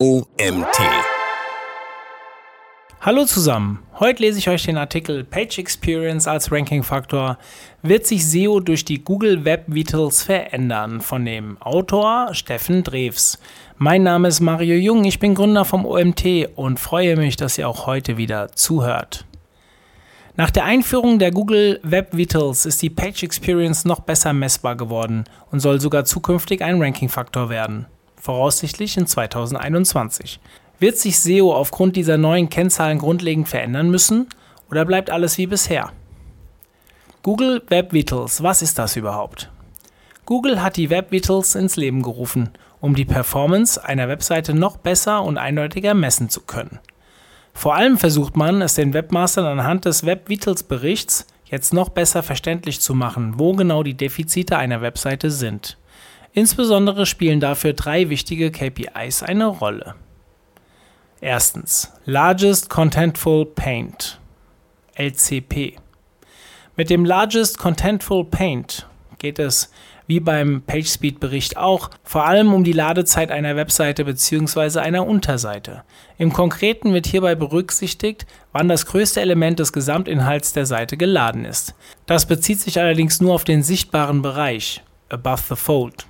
OMT. Hallo zusammen. Heute lese ich euch den Artikel Page Experience als Ranking-Faktor. Wird sich SEO durch die Google Web Vitals verändern? Von dem Autor Steffen Drews. Mein Name ist Mario Jung, ich bin Gründer vom OMT und freue mich, dass ihr auch heute wieder zuhört. Nach der Einführung der Google Web Vitals ist die Page Experience noch besser messbar geworden und soll sogar zukünftig ein Ranking-Faktor werden voraussichtlich in 2021. Wird sich SEO aufgrund dieser neuen Kennzahlen grundlegend verändern müssen oder bleibt alles wie bisher? Google Web Vitals, was ist das überhaupt? Google hat die Web Vitals ins Leben gerufen, um die Performance einer Webseite noch besser und eindeutiger messen zu können. Vor allem versucht man, es den Webmastern anhand des Web Vitals Berichts jetzt noch besser verständlich zu machen, wo genau die Defizite einer Webseite sind. Insbesondere spielen dafür drei wichtige KPIs eine Rolle. Erstens Largest Contentful Paint LCP. Mit dem Largest Contentful Paint geht es, wie beim PageSpeed-Bericht auch, vor allem um die Ladezeit einer Webseite bzw. einer Unterseite. Im Konkreten wird hierbei berücksichtigt, wann das größte Element des Gesamtinhalts der Seite geladen ist. Das bezieht sich allerdings nur auf den sichtbaren Bereich, above the fold.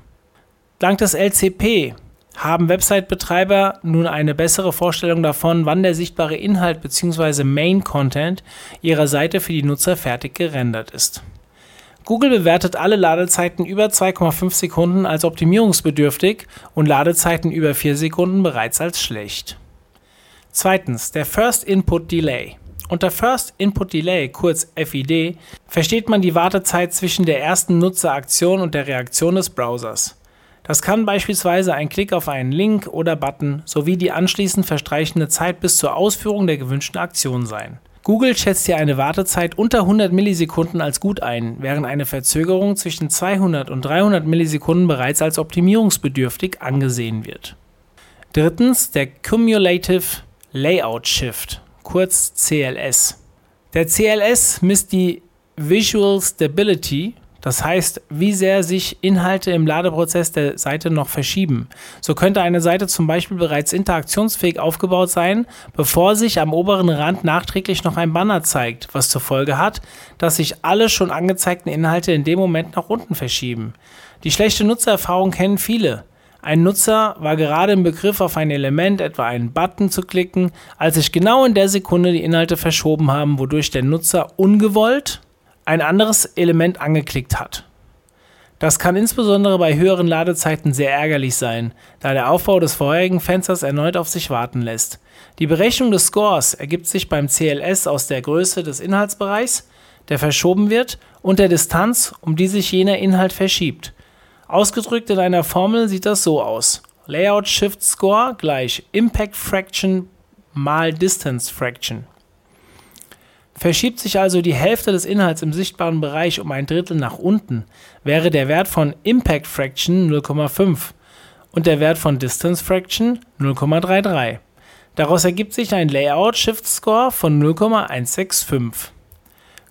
Dank des LCP haben Website-Betreiber nun eine bessere Vorstellung davon, wann der sichtbare Inhalt bzw. Main Content ihrer Seite für die Nutzer fertig gerendert ist. Google bewertet alle Ladezeiten über 2,5 Sekunden als optimierungsbedürftig und Ladezeiten über 4 Sekunden bereits als schlecht. Zweitens, der First Input Delay. Unter First Input Delay, kurz FID, versteht man die Wartezeit zwischen der ersten Nutzeraktion und der Reaktion des Browsers. Das kann beispielsweise ein Klick auf einen Link oder Button sowie die anschließend verstreichende Zeit bis zur Ausführung der gewünschten Aktion sein. Google schätzt hier eine Wartezeit unter 100 Millisekunden als gut ein, während eine Verzögerung zwischen 200 und 300 Millisekunden bereits als optimierungsbedürftig angesehen wird. Drittens der Cumulative Layout Shift, kurz CLS. Der CLS misst die Visual Stability das heißt, wie sehr sich Inhalte im Ladeprozess der Seite noch verschieben. So könnte eine Seite zum Beispiel bereits interaktionsfähig aufgebaut sein, bevor sich am oberen Rand nachträglich noch ein Banner zeigt, was zur Folge hat, dass sich alle schon angezeigten Inhalte in dem Moment nach unten verschieben. Die schlechte Nutzererfahrung kennen viele. Ein Nutzer war gerade im Begriff, auf ein Element, etwa einen Button zu klicken, als sich genau in der Sekunde die Inhalte verschoben haben, wodurch der Nutzer ungewollt ein anderes Element angeklickt hat. Das kann insbesondere bei höheren Ladezeiten sehr ärgerlich sein, da der Aufbau des vorherigen Fensters erneut auf sich warten lässt. Die Berechnung des Scores ergibt sich beim CLS aus der Größe des Inhaltsbereichs, der verschoben wird, und der Distanz, um die sich jener Inhalt verschiebt. Ausgedrückt in einer Formel sieht das so aus. Layout Shift Score gleich Impact Fraction mal Distance Fraction. Verschiebt sich also die Hälfte des Inhalts im sichtbaren Bereich um ein Drittel nach unten, wäre der Wert von Impact Fraction 0,5 und der Wert von Distance Fraction 0,33. Daraus ergibt sich ein Layout Shift Score von 0,165.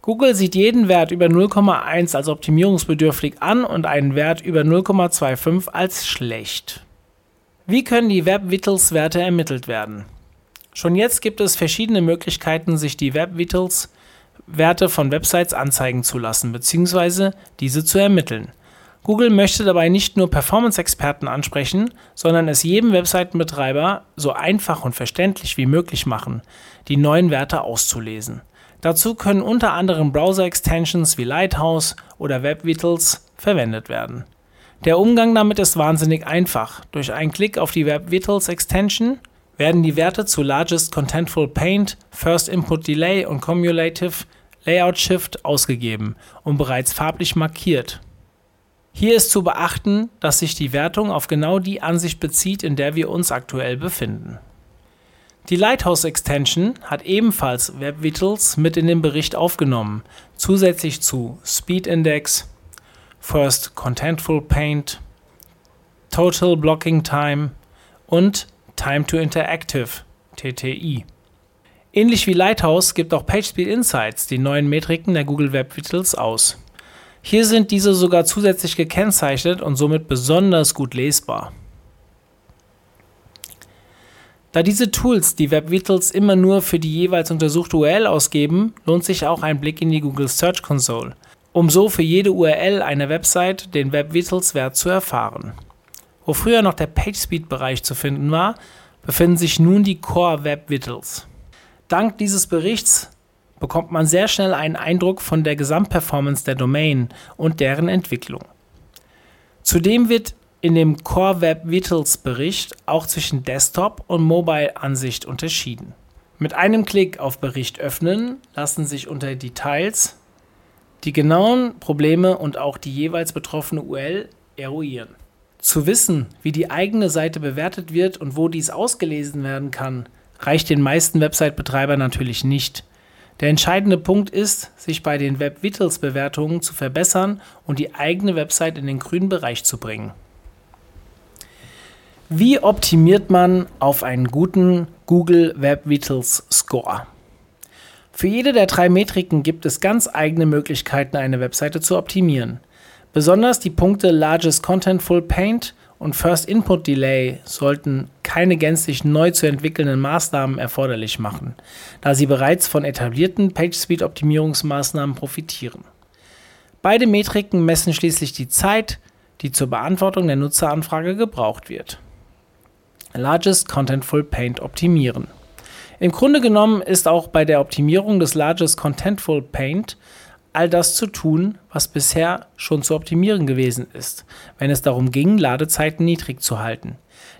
Google sieht jeden Wert über 0,1 als optimierungsbedürftig an und einen Wert über 0,25 als schlecht. Wie können die Web Vitals Werte ermittelt werden? Schon jetzt gibt es verschiedene Möglichkeiten, sich die Web Vitals Werte von Websites anzeigen zu lassen bzw. diese zu ermitteln. Google möchte dabei nicht nur Performance-Experten ansprechen, sondern es jedem Webseitenbetreiber so einfach und verständlich wie möglich machen, die neuen Werte auszulesen. Dazu können unter anderem Browser-Extensions wie Lighthouse oder Web Vitals verwendet werden. Der Umgang damit ist wahnsinnig einfach. Durch einen Klick auf die Web Vitals Extension werden die Werte zu Largest Contentful Paint, First Input Delay und Cumulative Layout Shift ausgegeben und bereits farblich markiert. Hier ist zu beachten, dass sich die Wertung auf genau die Ansicht bezieht, in der wir uns aktuell befinden. Die Lighthouse Extension hat ebenfalls Web Vitals mit in den Bericht aufgenommen, zusätzlich zu Speed Index, First Contentful Paint, Total Blocking Time und Time to Interactive TTI. Ähnlich wie Lighthouse gibt auch PageSpeed Insights die neuen Metriken der Google Web Vitals aus. Hier sind diese sogar zusätzlich gekennzeichnet und somit besonders gut lesbar. Da diese Tools die Web Vitals immer nur für die jeweils untersuchte URL ausgeben, lohnt sich auch ein Blick in die Google Search Console, um so für jede URL einer Website den Web Vitals Wert zu erfahren. Wo früher noch der PageSpeed-Bereich zu finden war, befinden sich nun die Core Web Vitals. Dank dieses Berichts bekommt man sehr schnell einen Eindruck von der Gesamtperformance der Domain und deren Entwicklung. Zudem wird in dem Core Web Vitals Bericht auch zwischen Desktop und Mobile Ansicht unterschieden. Mit einem Klick auf Bericht öffnen lassen sich unter Details die genauen Probleme und auch die jeweils betroffene URL eruieren. Zu wissen, wie die eigene Seite bewertet wird und wo dies ausgelesen werden kann, reicht den meisten Website-Betreibern natürlich nicht. Der entscheidende Punkt ist, sich bei den Web Vitals Bewertungen zu verbessern und die eigene Website in den grünen Bereich zu bringen. Wie optimiert man auf einen guten Google Web Vitals Score? Für jede der drei Metriken gibt es ganz eigene Möglichkeiten, eine Webseite zu optimieren. Besonders die Punkte Largest Contentful Paint und First Input Delay sollten keine gänzlich neu zu entwickelnden Maßnahmen erforderlich machen, da sie bereits von etablierten PageSpeed Optimierungsmaßnahmen profitieren. Beide Metriken messen schließlich die Zeit, die zur Beantwortung der Nutzeranfrage gebraucht wird. Largest Contentful Paint optimieren. Im Grunde genommen ist auch bei der Optimierung des Largest Contentful Paint all das zu tun, was bisher schon zu optimieren gewesen ist, wenn es darum ging, Ladezeiten niedrig zu halten.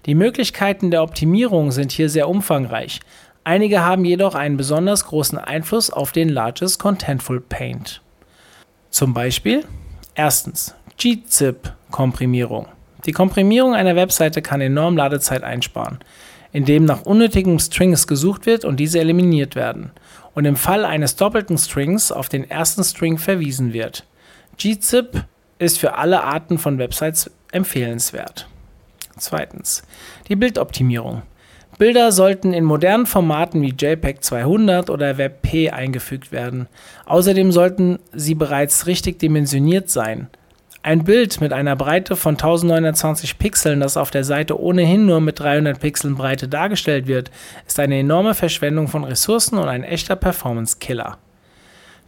Die Möglichkeiten der Optimierung sind hier sehr umfangreich. Einige haben jedoch einen besonders großen Einfluss auf den Largest Contentful Paint. Zum Beispiel erstens gzip-Komprimierung. Die Komprimierung einer Webseite kann enorm Ladezeit einsparen, indem nach unnötigen Strings gesucht wird und diese eliminiert werden und im Fall eines doppelten Strings auf den ersten String verwiesen wird. gzip ist für alle Arten von Websites empfehlenswert. Zweitens, die Bildoptimierung. Bilder sollten in modernen Formaten wie JPEG 200 oder WebP eingefügt werden. Außerdem sollten sie bereits richtig dimensioniert sein. Ein Bild mit einer Breite von 1920 Pixeln, das auf der Seite ohnehin nur mit 300 Pixeln Breite dargestellt wird, ist eine enorme Verschwendung von Ressourcen und ein echter Performance-Killer.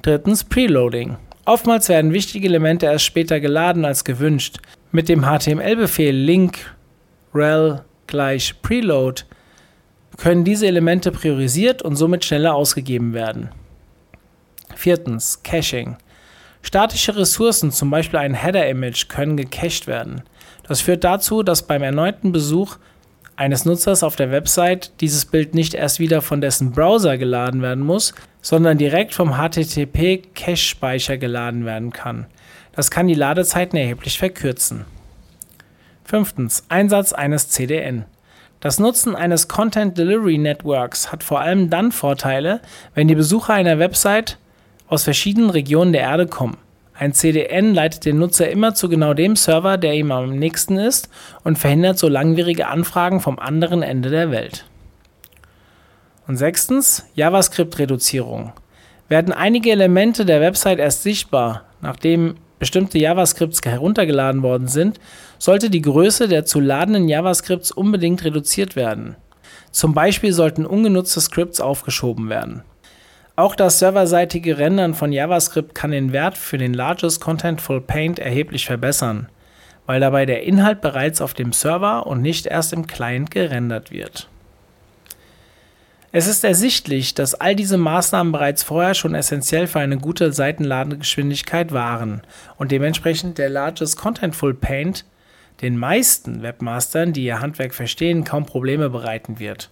Drittens Preloading. Oftmals werden wichtige Elemente erst später geladen als gewünscht. Mit dem HTML-Befehl link rel gleich preload können diese Elemente priorisiert und somit schneller ausgegeben werden. Viertens Caching. Statische Ressourcen, zum Beispiel ein Header-Image, können gecached werden. Das führt dazu, dass beim erneuten Besuch eines Nutzers auf der Website dieses Bild nicht erst wieder von dessen Browser geladen werden muss, sondern direkt vom HTTP-Cache-Speicher geladen werden kann. Das kann die Ladezeiten erheblich verkürzen. Fünftens. Einsatz eines CDN. Das Nutzen eines Content Delivery Networks hat vor allem dann Vorteile, wenn die Besucher einer Website aus verschiedenen Regionen der Erde kommen. Ein CDN leitet den Nutzer immer zu genau dem Server, der ihm am nächsten ist und verhindert so langwierige Anfragen vom anderen Ende der Welt. Und sechstens, JavaScript-Reduzierung. Werden einige Elemente der Website erst sichtbar, nachdem bestimmte JavaScripts heruntergeladen worden sind, sollte die Größe der zu ladenden JavaScripts unbedingt reduziert werden. Zum Beispiel sollten ungenutzte Scripts aufgeschoben werden. Auch das serverseitige Rendern von JavaScript kann den Wert für den Largest Contentful Paint erheblich verbessern, weil dabei der Inhalt bereits auf dem Server und nicht erst im Client gerendert wird. Es ist ersichtlich, dass all diese Maßnahmen bereits vorher schon essentiell für eine gute Seitenladegeschwindigkeit waren und dementsprechend der Largest Contentful Paint den meisten Webmastern, die ihr Handwerk verstehen, kaum Probleme bereiten wird.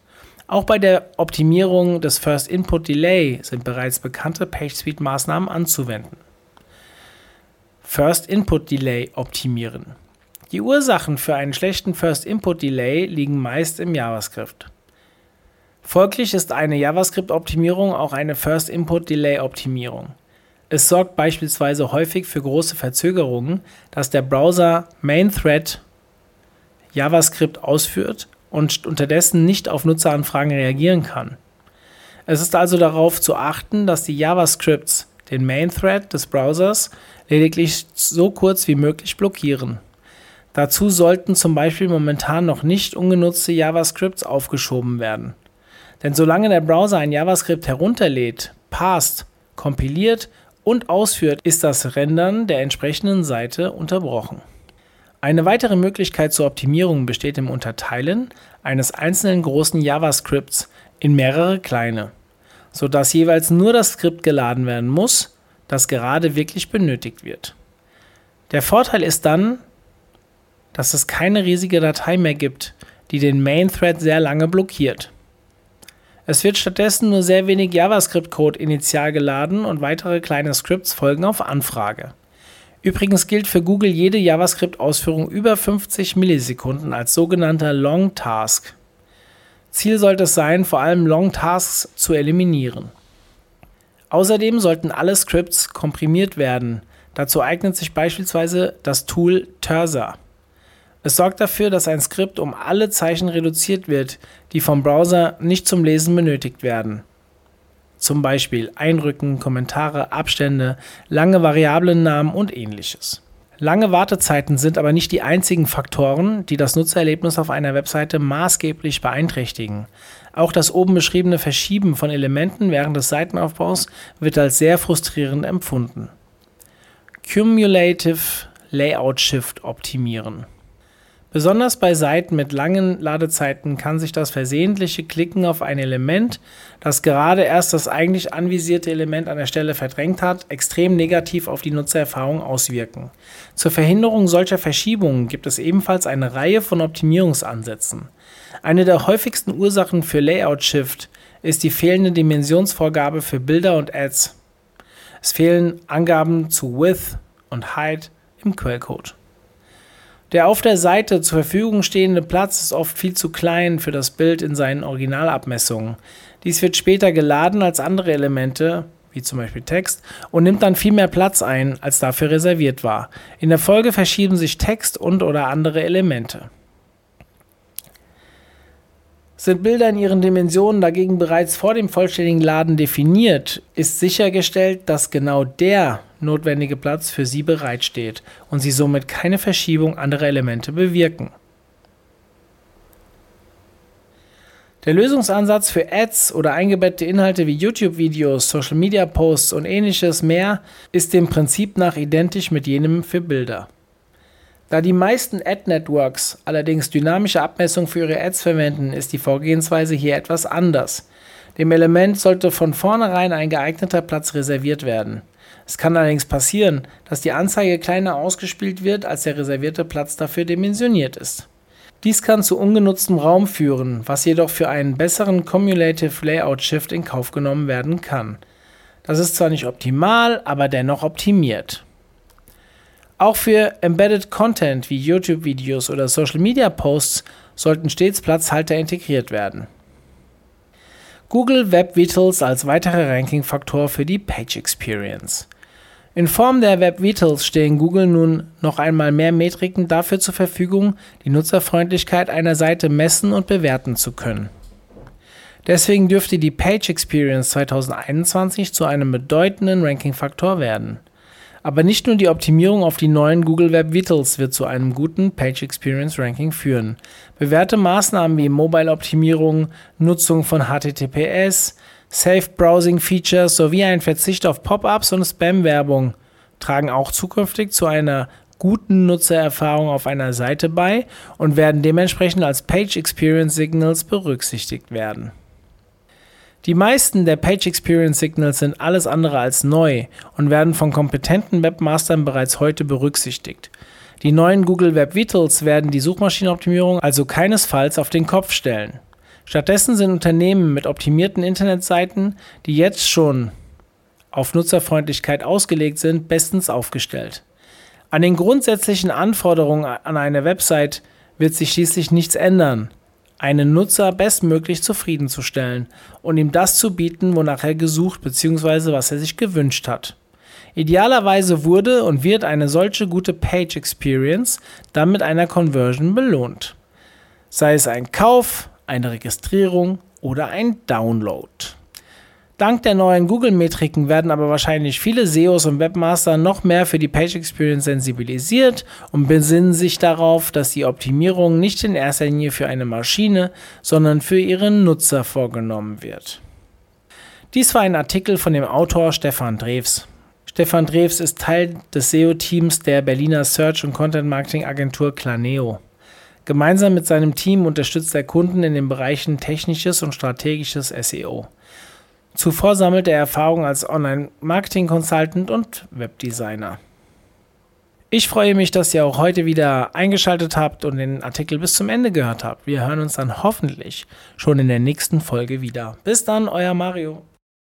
Auch bei der Optimierung des First Input Delay sind bereits bekannte PageSpeed-Maßnahmen anzuwenden. First Input Delay optimieren. Die Ursachen für einen schlechten First Input Delay liegen meist im JavaScript. Folglich ist eine JavaScript-Optimierung auch eine First Input Delay-Optimierung. Es sorgt beispielsweise häufig für große Verzögerungen, dass der Browser Main Thread JavaScript ausführt und unterdessen nicht auf Nutzeranfragen reagieren kann. Es ist also darauf zu achten, dass die JavaScripts den Main Thread des Browsers lediglich so kurz wie möglich blockieren. Dazu sollten zum Beispiel momentan noch nicht ungenutzte JavaScripts aufgeschoben werden. Denn solange der Browser ein JavaScript herunterlädt, passt, kompiliert und ausführt, ist das Rendern der entsprechenden Seite unterbrochen. Eine weitere Möglichkeit zur Optimierung besteht im Unterteilen eines einzelnen großen JavaScripts in mehrere kleine, sodass jeweils nur das Skript geladen werden muss, das gerade wirklich benötigt wird. Der Vorteil ist dann, dass es keine riesige Datei mehr gibt, die den Main Thread sehr lange blockiert. Es wird stattdessen nur sehr wenig JavaScript-Code initial geladen und weitere kleine Scripts folgen auf Anfrage. Übrigens gilt für Google jede JavaScript-Ausführung über 50 Millisekunden als sogenannter Long Task. Ziel sollte es sein, vor allem Long Tasks zu eliminieren. Außerdem sollten alle Scripts komprimiert werden. Dazu eignet sich beispielsweise das Tool Terza. Es sorgt dafür, dass ein Skript um alle Zeichen reduziert wird, die vom Browser nicht zum Lesen benötigt werden. Zum Beispiel Einrücken, Kommentare, Abstände, lange Variablennamen und ähnliches. Lange Wartezeiten sind aber nicht die einzigen Faktoren, die das Nutzererlebnis auf einer Webseite maßgeblich beeinträchtigen. Auch das oben beschriebene Verschieben von Elementen während des Seitenaufbaus wird als sehr frustrierend empfunden. Cumulative Layout Shift optimieren. Besonders bei Seiten mit langen Ladezeiten kann sich das versehentliche Klicken auf ein Element, das gerade erst das eigentlich anvisierte Element an der Stelle verdrängt hat, extrem negativ auf die Nutzererfahrung auswirken. Zur Verhinderung solcher Verschiebungen gibt es ebenfalls eine Reihe von Optimierungsansätzen. Eine der häufigsten Ursachen für Layout Shift ist die fehlende Dimensionsvorgabe für Bilder und Ads. Es fehlen Angaben zu Width und Height im Quellcode. Der auf der Seite zur Verfügung stehende Platz ist oft viel zu klein für das Bild in seinen Originalabmessungen. Dies wird später geladen als andere Elemente, wie zum Beispiel Text, und nimmt dann viel mehr Platz ein, als dafür reserviert war. In der Folge verschieben sich Text und oder andere Elemente. Sind Bilder in ihren Dimensionen dagegen bereits vor dem vollständigen Laden definiert, ist sichergestellt, dass genau der notwendige Platz für sie bereitsteht und sie somit keine Verschiebung anderer Elemente bewirken. Der Lösungsansatz für Ads oder eingebettete Inhalte wie YouTube-Videos, Social-Media-Posts und ähnliches mehr ist dem Prinzip nach identisch mit jenem für Bilder. Da die meisten Ad-Networks allerdings dynamische Abmessungen für ihre Ads verwenden, ist die Vorgehensweise hier etwas anders. Dem Element sollte von vornherein ein geeigneter Platz reserviert werden. Es kann allerdings passieren, dass die Anzeige kleiner ausgespielt wird, als der reservierte Platz dafür dimensioniert ist. Dies kann zu ungenutztem Raum führen, was jedoch für einen besseren Cumulative Layout Shift in Kauf genommen werden kann. Das ist zwar nicht optimal, aber dennoch optimiert. Auch für Embedded Content wie YouTube-Videos oder Social-Media-Posts sollten stets Platzhalter integriert werden. Google Web Vitals als weiterer Ranking-Faktor für die Page Experience. In Form der Web Vitals stehen Google nun noch einmal mehr Metriken dafür zur Verfügung, die Nutzerfreundlichkeit einer Seite messen und bewerten zu können. Deswegen dürfte die Page Experience 2021 zu einem bedeutenden Ranking-Faktor werden. Aber nicht nur die Optimierung auf die neuen Google Web Vitals wird zu einem guten Page Experience Ranking führen. Bewährte Maßnahmen wie Mobile-Optimierung, Nutzung von HTTPS, Safe Browsing Features sowie ein Verzicht auf Pop-ups und Spam-Werbung tragen auch zukünftig zu einer guten Nutzererfahrung auf einer Seite bei und werden dementsprechend als Page Experience Signals berücksichtigt werden. Die meisten der Page Experience Signals sind alles andere als neu und werden von kompetenten Webmastern bereits heute berücksichtigt. Die neuen Google Web Vitals werden die Suchmaschinenoptimierung also keinesfalls auf den Kopf stellen. Stattdessen sind Unternehmen mit optimierten Internetseiten, die jetzt schon auf Nutzerfreundlichkeit ausgelegt sind, bestens aufgestellt. An den grundsätzlichen Anforderungen an eine Website wird sich schließlich nichts ändern einen Nutzer bestmöglich zufriedenzustellen und ihm das zu bieten, wonach er gesucht bzw. was er sich gewünscht hat. Idealerweise wurde und wird eine solche gute Page Experience dann mit einer Conversion belohnt. Sei es ein Kauf, eine Registrierung oder ein Download. Dank der neuen Google-Metriken werden aber wahrscheinlich viele SEOs und Webmaster noch mehr für die Page Experience sensibilisiert und besinnen sich darauf, dass die Optimierung nicht in erster Linie für eine Maschine, sondern für ihren Nutzer vorgenommen wird. Dies war ein Artikel von dem Autor Stefan Drews. Stefan Drews ist Teil des SEO-Teams der Berliner Search- und Content-Marketing-Agentur Claneo. Gemeinsam mit seinem Team unterstützt er Kunden in den Bereichen technisches und strategisches SEO. Zuvor sammelte er Erfahrung als Online-Marketing-Consultant und Webdesigner. Ich freue mich, dass ihr auch heute wieder eingeschaltet habt und den Artikel bis zum Ende gehört habt. Wir hören uns dann hoffentlich schon in der nächsten Folge wieder. Bis dann, euer Mario.